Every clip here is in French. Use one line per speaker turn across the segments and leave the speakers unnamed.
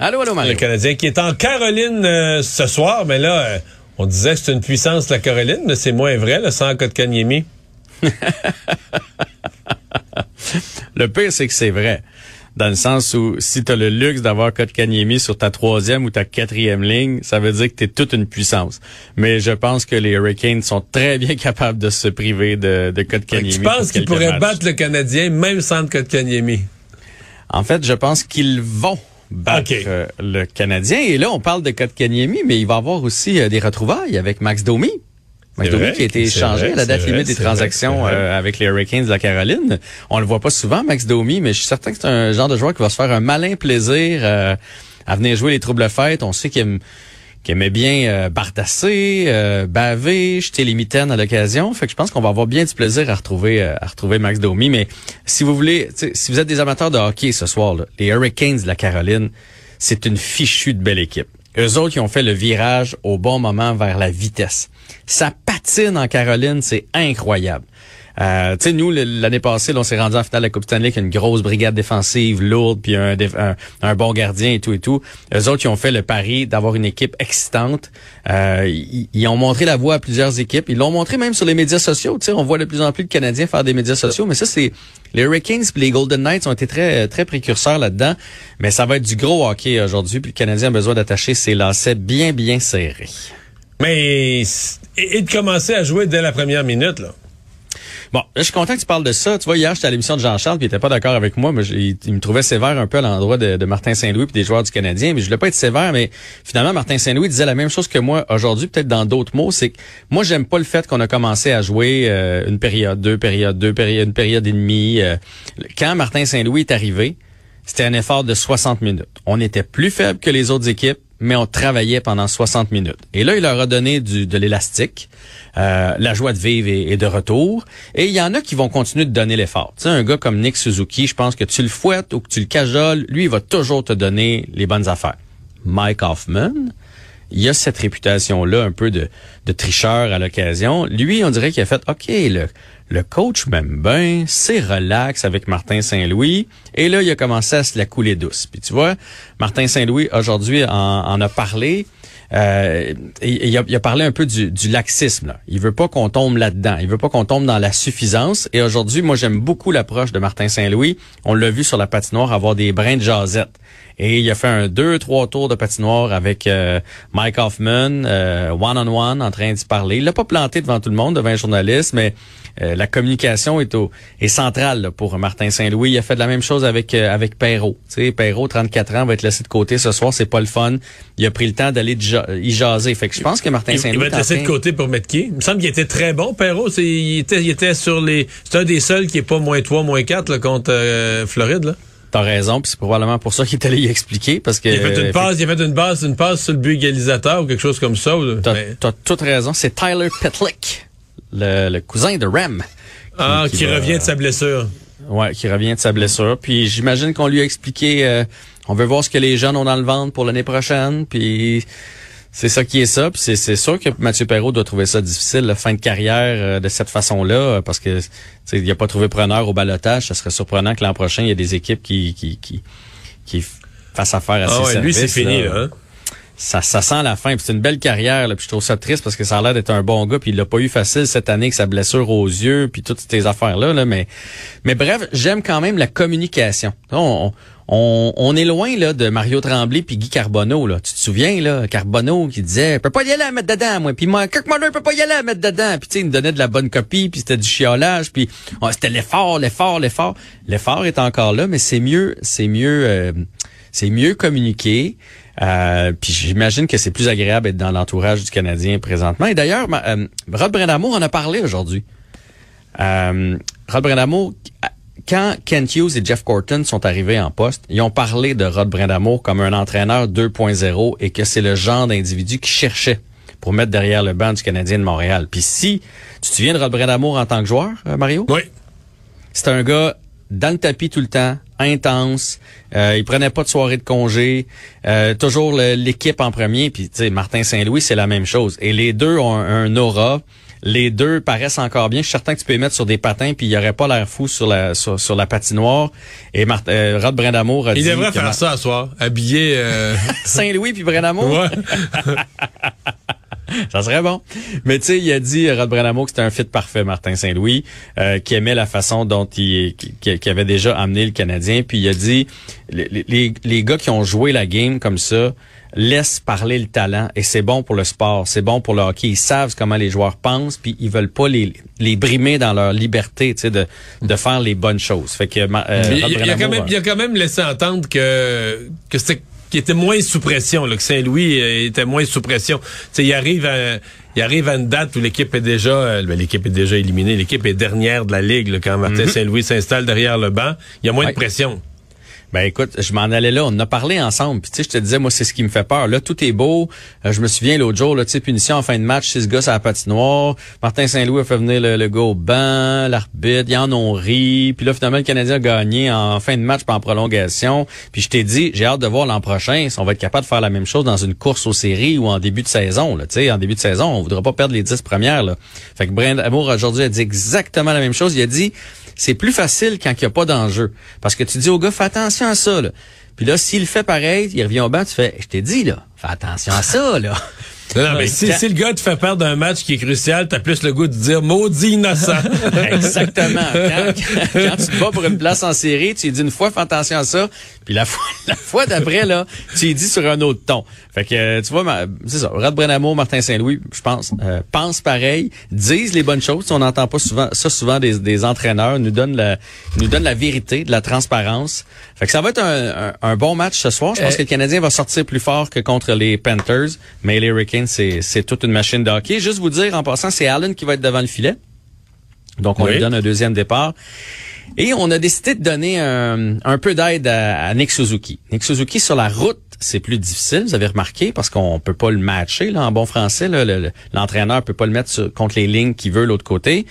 Allô, allô.
Le Canadien qui est en Caroline euh, ce soir, mais là, euh, on disait que c'est une puissance, la Caroline, mais c'est moins vrai, le sans Kotkaniemi.
le pire, c'est que c'est vrai. Dans le sens où si tu as le luxe d'avoir Kotkaniemi sur ta troisième ou ta quatrième ligne, ça veut dire que tu es toute une puissance. Mais je pense que les Hurricanes sont très bien capables de se priver de, de Kotkaniemi.
Tu penses qu'ils pourraient battre le Canadien même sans Kotkaniemi?
En fait, je pense qu'ils vont battre euh, le Canadien. Et là, on parle de Kotkaniemi, mais il va y avoir aussi euh, des retrouvailles avec Max Domi. Max Domi qui a été échangé à la date limite des transactions euh, avec les Hurricanes de la Caroline. On le voit pas souvent, Max Domi, mais je suis certain que c'est un genre de joueur qui va se faire un malin plaisir à venir jouer les troubles fêtes. On sait qu'il qui aimait bien euh, bardasser, euh, baver, jeter les mitaines à l'occasion. Fait que je pense qu'on va avoir bien du plaisir à retrouver euh, à retrouver Max Domi. Mais si vous voulez, si vous êtes des amateurs de hockey ce soir, les Hurricanes de la Caroline, c'est une fichue de belle équipe. Eux autres qui ont fait le virage au bon moment vers la vitesse. Ça patine en Caroline, c'est incroyable. Euh, tu sais, nous, l'année passée, on s'est rendu en finale de la Coupe Stanley avec une grosse brigade défensive lourde, puis un, un, bon gardien et tout et tout. Eux autres, ils ont fait le pari d'avoir une équipe excitante. Euh, ils, ont montré la voie à plusieurs équipes. Ils l'ont montré même sur les médias sociaux. Tu sais, on voit de plus en plus de Canadiens faire des médias sociaux, mais ça, c'est les Hurricanes et les Golden Knights ont été très très précurseurs là-dedans. Mais ça va être du gros hockey aujourd'hui, puis le Canadien a besoin d'attacher ses lacets bien, bien serrés.
Mais et de commencer à jouer dès la première minute, là.
Bon, je suis content que tu parles de ça. Tu vois, hier, j'étais à l'émission de Jean-Charles, puis il était pas d'accord avec moi, mais il, me trouvait sévère un peu à l'endroit de, Martin Saint-Louis puis des joueurs du Canadien. Mais je voulais pas être sévère, mais finalement, Martin Saint-Louis disait la même chose que moi aujourd'hui, peut-être dans d'autres mots. C'est que moi, j'aime pas le fait qu'on a commencé à jouer euh, une période, deux périodes, deux périodes, une période et demie. Euh. quand Martin Saint-Louis est arrivé, c'était un effort de 60 minutes. On était plus faible que les autres équipes mais on travaillait pendant 60 minutes. Et là, il leur a donné du, de l'élastique. Euh, la joie de vivre est, de retour. Et il y en a qui vont continuer de donner l'effort. Tu sais, un gars comme Nick Suzuki, je pense que tu le fouettes ou que tu le cajoles, lui, il va toujours te donner les bonnes affaires. Mike Hoffman, il a cette réputation-là un peu de, de tricheur à l'occasion. Lui, on dirait qu'il a fait, OK, le, le coach m'aime bien, c'est relax avec Martin Saint-Louis. Et là, il a commencé à se la couler douce. Puis tu vois, Martin Saint-Louis, aujourd'hui, en, a parlé. Euh, il, a, il, a, parlé un peu du, du laxisme. Là. Il veut pas qu'on tombe là-dedans. Il veut pas qu'on tombe dans la suffisance. Et aujourd'hui, moi, j'aime beaucoup l'approche de Martin Saint-Louis. On l'a vu sur la patinoire avoir des brins de jasette. Et il a fait un deux, trois tours de patinoire avec euh, Mike Hoffman, euh, one-on-one, en train d'y parler. Il l'a pas planté devant tout le monde, devant un journaliste, mais euh, la communication est, au, est centrale pour Martin Saint-Louis. Il a fait de la même chose avec euh, avec Perrault. Tu sais, Perrault, 34 ans, va être laissé de côté ce soir. C'est pas le fun. Il a pris le temps d'aller y jaser. Fait que je pense que Martin Saint-Louis...
Il va être laissé de côté pour mettre qui? Il me semble qu'il était très bon, Perrault. Il était, il était sur les... C'est un des seuls qui est pas moins 3, moins 4 là, contre euh, Floride. Là.
T'as raison, puis c'est probablement pour ça qu'il est allé y expliquer, parce que...
Il a fait une passe, il a fait une passe, une passe sur le but égalisateur ou quelque chose comme ça.
T'as as toute raison, c'est Tyler Petlick le, cousin de Rem.
Ah, qui, revient de sa blessure.
Ouais, qui revient de sa blessure. Puis j'imagine qu'on lui a expliqué, euh, on veut voir ce que les jeunes ont dans le ventre pour l'année prochaine. Puis c'est ça qui est ça. Puis c'est sûr que Mathieu Perrault doit trouver ça difficile, la fin de carrière euh, de cette façon-là, parce que il a pas trouvé preneur au balotage. Ça serait surprenant que l'an prochain, il y ait des équipes qui qui qui, qui fassent affaire à
ah
ses
ouais, Lui, c'est fini là. Hein?
ça, ça sent la fin. C'est une belle carrière. Là, puis je trouve ça triste parce que ça a l'air d'être un bon gars. Puis il l'a pas eu facile cette année avec sa blessure aux yeux, puis toutes ces affaires-là. Là, mais, mais bref, j'aime quand même la communication. On, on, on est loin là de Mario Tremblay puis Guy Carbonneau là. Tu te souviens là, Carbonneau qui disait, je peux pas y aller à mettre dedans moi. Puis moi, Kirk Muller peut pas y aller à mettre dedans. Puis tu il me donnait de la bonne copie, puis c'était du chiolage, puis c'était l'effort, l'effort, l'effort. L'effort est encore là, mais c'est mieux, c'est mieux, euh, c'est mieux communiqué. Euh, puis j'imagine que c'est plus agréable d'être dans l'entourage du Canadien présentement. Et d'ailleurs, euh, Rod Brendamour en a parlé aujourd'hui. Euh, Rod Brendamour, quand Kent Hughes et Jeff Corton sont arrivés en poste, ils ont parlé de Rod Brendamour comme un entraîneur 2.0 et que c'est le genre d'individu qui cherchait pour mettre derrière le banc du Canadien de Montréal. Puis si tu te souviens de Rod Brendamour en tant que joueur, euh, Mario?
Oui.
C'est un gars dans le tapis tout le temps, intense. Euh, il prenait pas de soirée de congé. Euh, toujours l'équipe en premier. Puis tu sais, Martin Saint-Louis, c'est la même chose. Et les deux ont un, un aura. Les deux paraissent encore bien. Je suis certain que tu peux les mettre sur des patins, puis il y aurait pas l'air fou sur la sur, sur la patinoire. Et euh, Rod Brendamour a
Il
dit
devrait faire ça à soir, habillé. euh,
Saint-Louis puis Brendamour. Ça serait bon. Mais tu sais, il a dit, Rod Brenamo, que c'était un fit parfait, Martin Saint-Louis, euh, qui aimait la façon dont il qui, qui avait déjà amené le Canadien. Puis il a dit, les, les, les gars qui ont joué la game comme ça, laissent parler le talent et c'est bon pour le sport, c'est bon pour le hockey. Ils savent comment les joueurs pensent, puis ils veulent pas les, les brimer dans leur liberté, tu sais, de, de faire les bonnes choses. Fait que euh,
il, il a quand même, il a quand même laissé entendre que, que c'était qu'il était moins sous pression, là, que Saint-Louis euh, était moins sous pression. Tu sais, il arrive à, il arrive à une date où l'équipe est déjà, euh, ben, l'équipe est déjà éliminée, l'équipe est dernière de la ligue là, quand Martin Saint-Louis s'installe derrière le banc. Il y a moins
Ouais.
de pression.
Ben écoute, je m'en allais là, on a parlé ensemble. Puis tu sais, je te disais, moi, c'est ce qui me fait peur. Là, tout est beau. Euh, je me souviens l'autre jour, là, tu sais, punition en fin de match, six gars à la patinoire. Martin Saint-Louis a fait venir le, le gars au banc, l'arbitre, ils en ont ri. Puis là, finalement, le Canadien a gagné en fin de match pas en prolongation. Puis je t'ai dit, j'ai hâte de voir l'an prochain si on va être capable de faire la même chose dans une course aux séries ou en début de saison. Tu sais, en début de saison, on voudra pas perdre les dix premières. Là. Fait que Brian Amour aujourd'hui a dit exactement la même chose. Il a dit, c'est plus facile quand il n'y a pas d'enjeu. Parce que tu dis au gars, fais attention à ça, là. Puis là, s'il fait pareil, il revient au banc, tu fais, je t'ai dit, là, fais attention à ça, là.
Non, non, mais si, si le gars te fait perdre un match qui est crucial, t'as plus le goût de dire maudit innocent.
Exactement. Quand, quand tu te bats pour une place en série, tu lui dis une fois, fais attention à ça. Puis la fois, la fois d'après, là, tu lui dis sur un autre ton. Fait que, euh, tu vois, c'est ça. Rod Brenamo, Martin Saint-Louis, je pense, euh, pensent pareil, disent les bonnes choses. On n'entend pas souvent ça souvent des, des entraîneurs, nous donnent la, nous donnent la vérité, de la transparence. Fait que ça va être un, un- un bon match ce soir. Je pense
Euh,
que le Canadien va sortir plus fort que contre les Panthers. Mais les Hurricanes, c'est, c'est toute une machine de hockey. Juste vous dire, en passant, c'est Allen qui va être devant le filet. Donc, on
Oui.
lui donne un deuxième départ. Et on a décidé de donner un, un peu d'aide à, à Nick Suzuki. Nick Suzuki, sur la route, c'est plus difficile, vous avez remarqué, parce qu'on peut pas le matcher là, en bon français. là. Le- le- L'entraîneur peut pas le mettre sur- contre les lignes qu'il veut l'autre côté.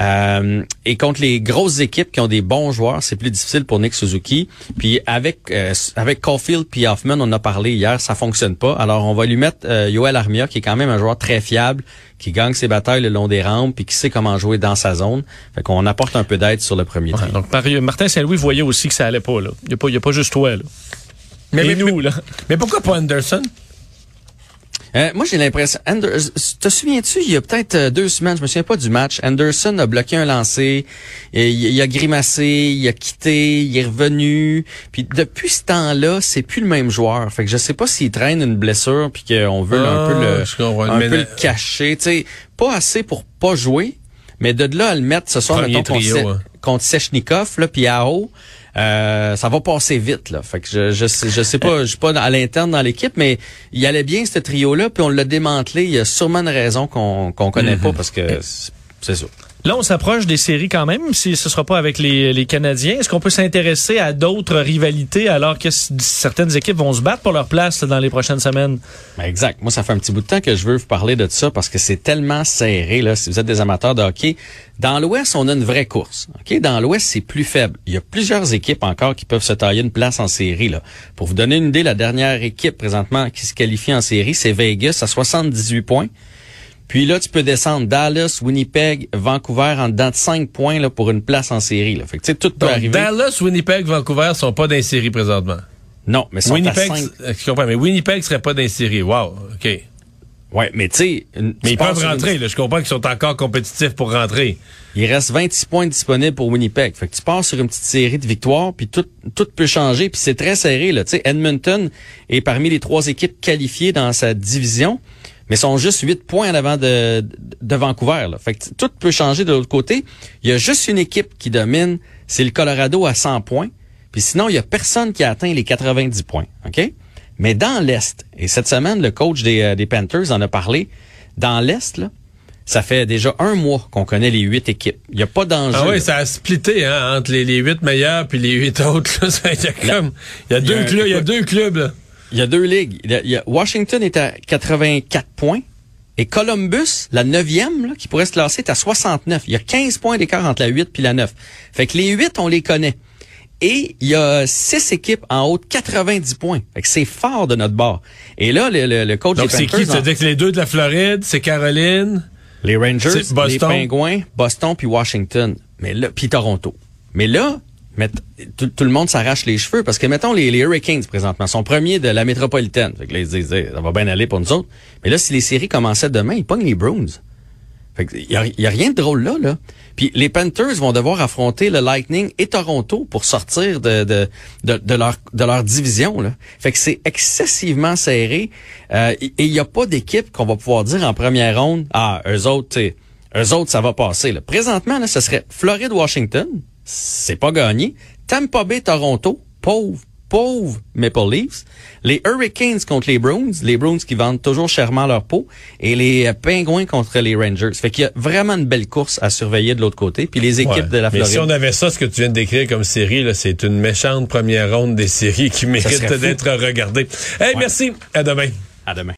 Euh, et contre les grosses équipes qui ont des bons joueurs, c'est plus difficile pour Nick Suzuki. Puis avec euh, avec Caulfield puis Hoffman, on en a parlé hier, ça fonctionne pas. Alors on va lui mettre euh, Yoel Armia, qui est quand même un joueur très fiable, qui gagne ses batailles le long des rampes, puis qui sait comment jouer dans sa zone. Fait qu'on apporte un peu d'aide sur le premier
Ouais, donc Mario- Martin Saint-Louis voyait aussi que ça allait pas. là. Il n'y a, pas- il y a pas juste toi. Là.
Mais,
Et
mais-
nous, là.
mais pourquoi pas Anderson?
Euh, moi, j'ai l'impression. Ander- te souviens-tu, il y a peut-être euh, deux semaines, je me souviens pas du match. Anderson a bloqué un lancer, et il, il a grimacé, il a quitté, il est revenu. Puis depuis ce temps-là, c'est plus le même joueur. Fait que je sais pas s'il traîne une blessure, puis qu'on veut un peu
Ah,
le, un peu le cacher. Sais, pas assez pour pas jouer, mais de là à le mettre ce soir, mettons, contre,
trio, hein.
contre Sechnikov, là, puis Ao. Euh, ça va passer vite là. Fait que je je sais, je sais pas, je suis pas à l'interne dans l'équipe, mais il allait bien ce trio là, puis on l'a démantelé. Il y a sûrement une raison qu'on qu'on connaît
Mhm.
pas parce que c'est- c'est ça.
Là, on s'approche des séries quand même, si ce sera pas avec les, Canadiens. Est-ce qu'on peut s'intéresser à d'autres rivalités alors que certaines équipes vont se battre pour leur place dans les prochaines semaines?
Ben, exact. Moi, ça fait un petit bout de temps que je veux vous parler de ça parce que c'est tellement serré, là, si vous êtes des amateurs de hockey. Dans l'Ouest, on a une vraie course. Dans l'Ouest, c'est plus faible. Il y a plusieurs équipes encore qui peuvent se tailler une place en série, là. Pour vous donner une idée, la dernière équipe présentement qui se qualifie en série, c'est Vegas à 78 points. Puis là, tu peux descendre Dallas, Winnipeg, Vancouver en dedans de 5 points là, pour une place en série. Là. Fait que, tu sais, tout peut
Donc,
arriver.
Dallas, Winnipeg, Vancouver sont pas dans présentement.
Non, mais sont à
Winnipeg,
5.
euh, je comprends, mais Winnipeg serait pas dans les séries. Wow, OK.
Ouais, mais tu sais,
Mais ils peuvent
une-
rentrer. Là. Je comprends qu'ils sont encore compétitifs pour rentrer.
Il reste 26 points disponibles pour Winnipeg. Fait que tu pars sur une petite série de victoires, puis tout, tout peut changer, puis c'est très serré. Là. Edmonton est parmi les trois équipes qualifiées dans sa division, mais sont juste 8 points en avant de, de Vancouver. Là. Fait que tout peut changer de l'autre côté. Il y a juste une équipe qui domine, c'est le Colorado à 100 points. Puis sinon, il y a personne qui a atteint les 90 points. OK? Mais dans l'Est, et cette semaine, le coach des, euh, des Panthers en a parlé, dans l'Est, là, ça fait déjà un mois qu'on connaît les huit équipes. Il n'y a pas d'enjeu.
Ah oui,
là.
ça a splitté hein, entre les, les huit meilleurs puis les huit autres. Là. Ça, Il y a comme, il y a deux clubs, il y a deux clubs. Là.
Il y a deux ligues. Il y a- il y a- Washington est à 84 points. Et Columbus, la neuvième, là, qui pourrait se classer, est à 69. Il y a 15 points d'écart entre la 8 puis la 9. Fait que les 8, on les connaît. Et il y a six équipes en haut de 90 points. Fait que c'est fort de notre bord. Et là, le, le- le coach
Donc
des
c'est qui?
Panthers,
Tu veux
en-
dire que les deux de la Floride, c'est Caroline?
Les Rangers,
C'est Boston.
les Pingouins, Boston puis Washington. Mais là, puis Toronto. Mais là, met- tout, tout le monde s'arrache les cheveux parce que mettons les, les Hurricanes présentement sont premiers de la métropolitaine. Fait que là, ils se disent ça va bien aller pour nous autres. Mais là, si les séries commençaient demain, ils pognent les Bruins. Fait que y a, y a rien de drôle là, là. Puis les Panthers vont devoir affronter le Lightning et Toronto pour sortir de, de, de, leur, de leur division. Là. Fait que c'est excessivement serré. Euh, et il n'y a pas d'équipe qu'on va pouvoir dire en première ronde, ah, eux autres, t'sais, eux autres, ça va passer. Là. Présentement, là, ce serait Floride-Washington, c'est pas gagné. Tampa Bay-Toronto, pauvre, pauvre Maple Leafs. Les Hurricanes contre les Bruins, les Bruins qui vendent toujours chèrement leur peau, et les euh, Pingouins contre les Rangers. Fait qu'il y a vraiment une belle course à surveiller de l'autre côté. Puis les équipes
Ouais.
de la
Mais
Floride.
si on avait ça, ce que tu viens de décrire comme série, là, c'est une méchante première ronde des séries qui mérite d'être regardée. Hey, merci. À demain.
À demain.